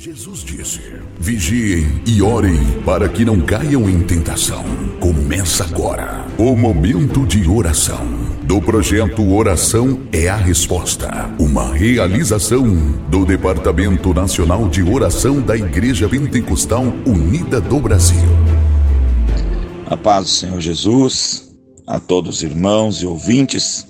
Jesus disse: Vigiem e orem para que não caiam em tentação. Começa agora o momento de oração do projeto Oração é a Resposta, uma realização do Departamento Nacional de Oração da Igreja Pentecostal Unida do Brasil. A paz do Senhor Jesus, a todos os irmãos e ouvintes,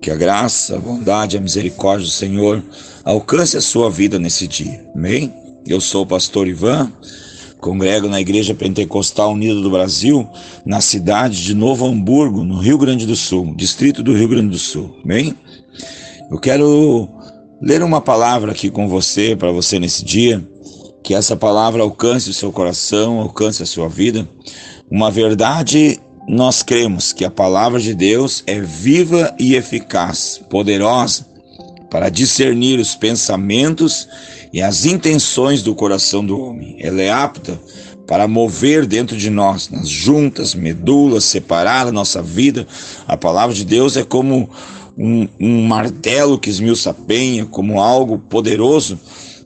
que a graça, a bondade a misericórdia do Senhor alcance a sua vida nesse dia. Amém? Eu sou o pastor Ivan, congrego na Igreja Pentecostal Unida do Brasil, na cidade de Novo Hamburgo, no Rio Grande do Sul, distrito do Rio Grande do Sul. Amém? Eu quero ler uma palavra aqui com você, para você nesse dia, que essa palavra alcance o seu coração, alcance a sua vida. Uma verdade nós cremos que a palavra de Deus é viva e eficaz, poderosa para discernir os pensamentos e as intenções do coração do homem. Ela é apta para mover dentro de nós, nas juntas, medulas, separar a nossa vida. A palavra de Deus é como um, um martelo que esmiuça a penha, como algo poderoso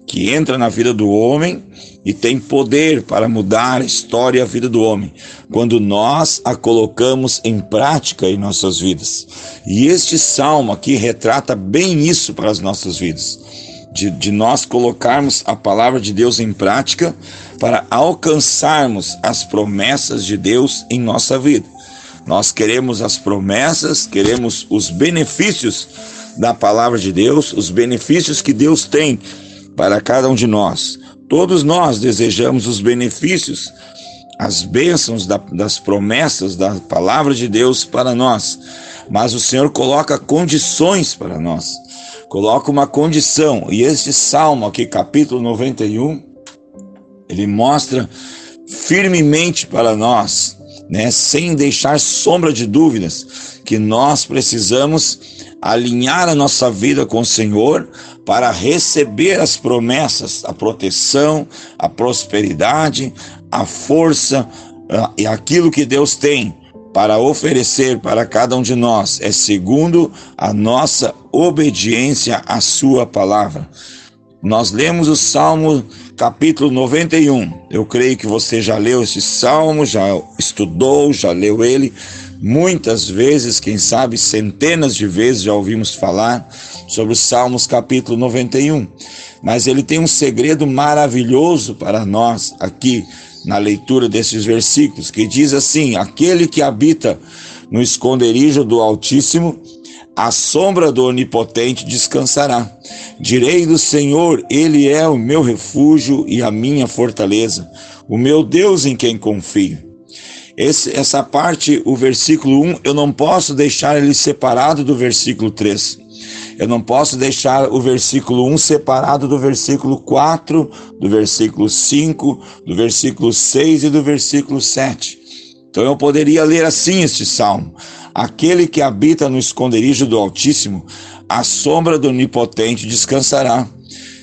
que entra na vida do homem e tem poder para mudar a história e a vida do homem, quando nós a colocamos em prática em nossas vidas. E este salmo aqui retrata bem isso para as nossas vidas. De, de nós colocarmos a palavra de Deus em prática para alcançarmos as promessas de Deus em nossa vida. Nós queremos as promessas, queremos os benefícios da palavra de Deus, os benefícios que Deus tem para cada um de nós. Todos nós desejamos os benefícios, as bênçãos da, das promessas da palavra de Deus para nós, mas o Senhor coloca condições para nós. Coloca uma condição, e este salmo aqui, capítulo 91, ele mostra firmemente para nós, né, sem deixar sombra de dúvidas, que nós precisamos alinhar a nossa vida com o Senhor para receber as promessas, a proteção, a prosperidade, a força uh, e aquilo que Deus tem para oferecer para cada um de nós é segundo a nossa obediência à Sua palavra. Nós lemos o Salmo capítulo 91. Eu creio que você já leu esse salmo, já estudou, já leu ele. Muitas vezes, quem sabe centenas de vezes já ouvimos falar sobre os Salmos capítulo 91. Mas ele tem um segredo maravilhoso para nós aqui na leitura desses versículos, que diz assim: Aquele que habita no esconderijo do Altíssimo, a sombra do Onipotente descansará. Direi do Senhor, Ele é o meu refúgio e a minha fortaleza, o meu Deus em quem confio. Esse, essa parte, o versículo 1, eu não posso deixar ele separado do versículo 3. Eu não posso deixar o versículo 1 separado do versículo 4, do versículo 5, do versículo 6 e do versículo 7. Então eu poderia ler assim este salmo: Aquele que habita no esconderijo do Altíssimo, a sombra do Onipotente descansará.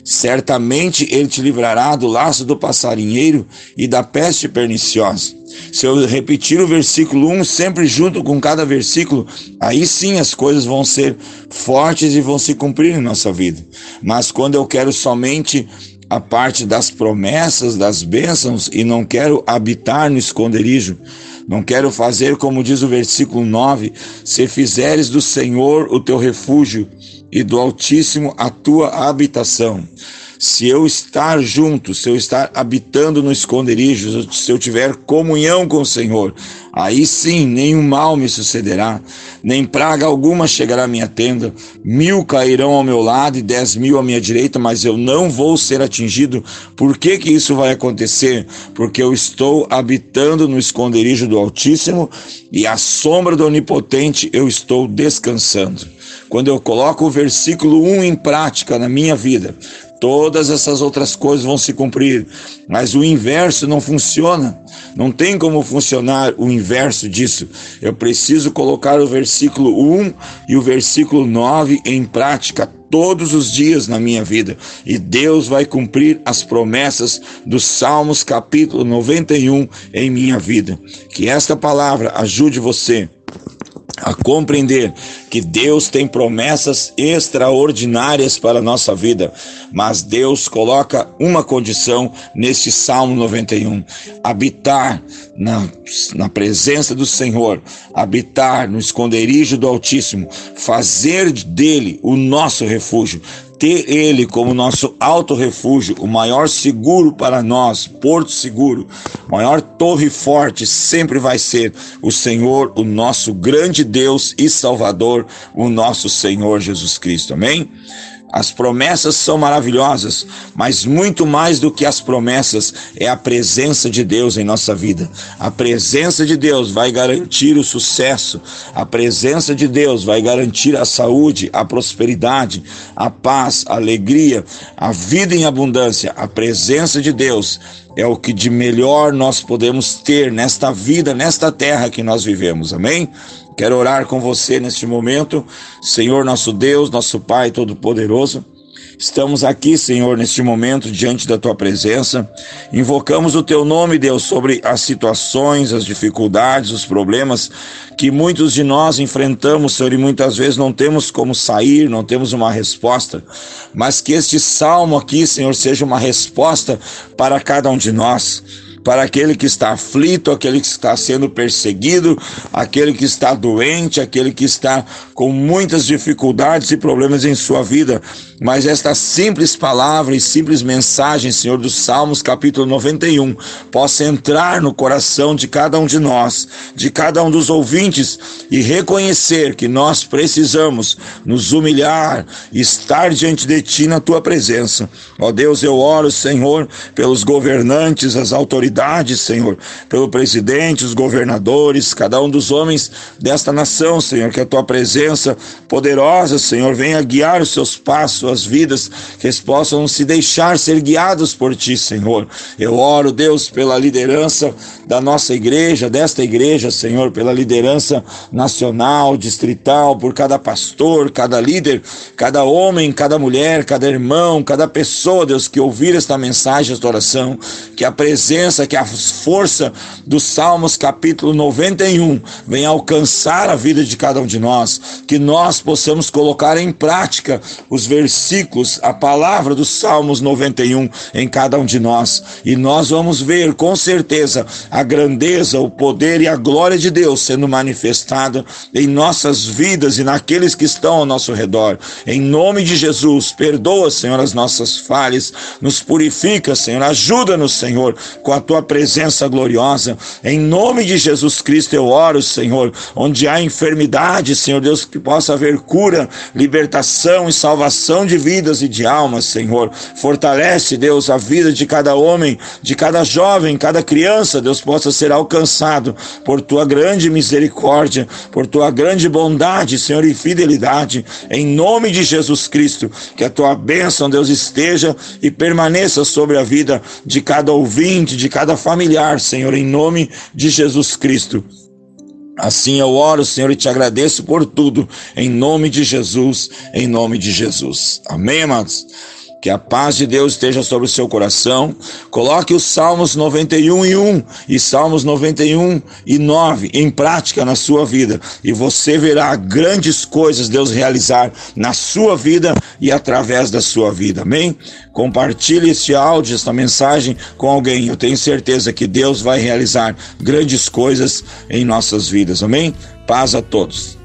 Certamente ele te livrará do laço do passarinheiro e da peste perniciosa. Se eu repetir o versículo 1 sempre junto com cada versículo, aí sim as coisas vão ser fortes e vão se cumprir em nossa vida. Mas quando eu quero somente a parte das promessas, das bênçãos e não quero habitar no esconderijo, não quero fazer como diz o versículo 9: se fizeres do Senhor o teu refúgio e do Altíssimo a tua habitação se eu estar junto, se eu estar habitando no esconderijo, se eu tiver comunhão com o Senhor, aí sim nenhum mal me sucederá, nem praga alguma chegará à minha tenda. Mil cairão ao meu lado e dez mil à minha direita, mas eu não vou ser atingido. Por que que isso vai acontecer? Porque eu estou habitando no esconderijo do Altíssimo e à sombra do Onipotente eu estou descansando. Quando eu coloco o versículo 1 em prática na minha vida, todas essas outras coisas vão se cumprir. Mas o inverso não funciona. Não tem como funcionar o inverso disso. Eu preciso colocar o versículo 1 e o versículo 9 em prática todos os dias na minha vida. E Deus vai cumprir as promessas dos Salmos capítulo 91 em minha vida. Que esta palavra ajude você a compreender que Deus tem promessas extraordinárias para a nossa vida, mas Deus coloca uma condição neste Salmo 91: habitar na, na presença do Senhor, habitar no esconderijo do Altíssimo, fazer dele o nosso refúgio, ter Ele como nosso alto refúgio, o maior seguro para nós, porto seguro, maior torre forte, sempre vai ser o Senhor, o nosso grande Deus e Salvador, o nosso Senhor Jesus Cristo. Amém? As promessas são maravilhosas, mas muito mais do que as promessas é a presença de Deus em nossa vida. A presença de Deus vai garantir o sucesso, a presença de Deus vai garantir a saúde, a prosperidade, a paz, a alegria, a vida em abundância. A presença de Deus é o que de melhor nós podemos ter nesta vida, nesta terra que nós vivemos. Amém? Quero orar com você neste momento, Senhor nosso Deus, nosso Pai Todo-Poderoso. Estamos aqui, Senhor, neste momento, diante da tua presença. Invocamos o teu nome, Deus, sobre as situações, as dificuldades, os problemas que muitos de nós enfrentamos, Senhor, e muitas vezes não temos como sair, não temos uma resposta. Mas que este salmo aqui, Senhor, seja uma resposta para cada um de nós para aquele que está aflito, aquele que está sendo perseguido, aquele que está doente, aquele que está com muitas dificuldades e problemas em sua vida. Mas esta simples palavra e simples mensagem, Senhor, dos Salmos, capítulo 91, possa entrar no coração de cada um de nós, de cada um dos ouvintes, e reconhecer que nós precisamos nos humilhar, estar diante de Ti na Tua presença. Ó Deus, eu oro, Senhor, pelos governantes, as autoridades Senhor, pelo presidente, os governadores, cada um dos homens desta nação, Senhor, que a tua presença poderosa, Senhor, venha guiar os seus passos, suas vidas, que eles possam se deixar ser guiados por ti, Senhor. Eu oro, Deus, pela liderança da nossa igreja, desta igreja, Senhor, pela liderança nacional, distrital, por cada pastor, cada líder, cada homem, cada mulher, cada irmão, cada pessoa, Deus, que ouvir esta mensagem, esta oração, que a presença, que a força dos Salmos, capítulo 91, venha alcançar a vida de cada um de nós, que nós possamos colocar em prática os versículos, a palavra dos Salmos 91 em cada um de nós, e nós vamos ver com certeza a grandeza, o poder e a glória de Deus sendo manifestada em nossas vidas e naqueles que estão ao nosso redor. Em nome de Jesus, perdoa, Senhor, as nossas falhas, nos purifica, Senhor, ajuda-nos, Senhor, com a tua presença gloriosa. Em nome de Jesus Cristo eu oro, Senhor, onde há enfermidade, Senhor Deus, que possa haver cura, libertação e salvação de vidas e de almas, Senhor. Fortalece, Deus, a vida de cada homem, de cada jovem, cada criança, Deus possa ser alcançado por tua grande misericórdia, por tua grande bondade, Senhor, e fidelidade, em nome de Jesus Cristo, que a tua bênção, Deus, esteja e permaneça sobre a vida de cada ouvinte, de cada familiar, Senhor, em nome de Jesus Cristo. Assim eu oro, Senhor, e te agradeço por tudo, em nome de Jesus, em nome de Jesus. Amém, amados? Que a paz de Deus esteja sobre o seu coração. Coloque os Salmos 91 e 1 e Salmos 91 e 9 em prática na sua vida e você verá grandes coisas Deus realizar na sua vida e através da sua vida. Amém? Compartilhe este áudio, esta mensagem com alguém. Eu tenho certeza que Deus vai realizar grandes coisas em nossas vidas. Amém? Paz a todos.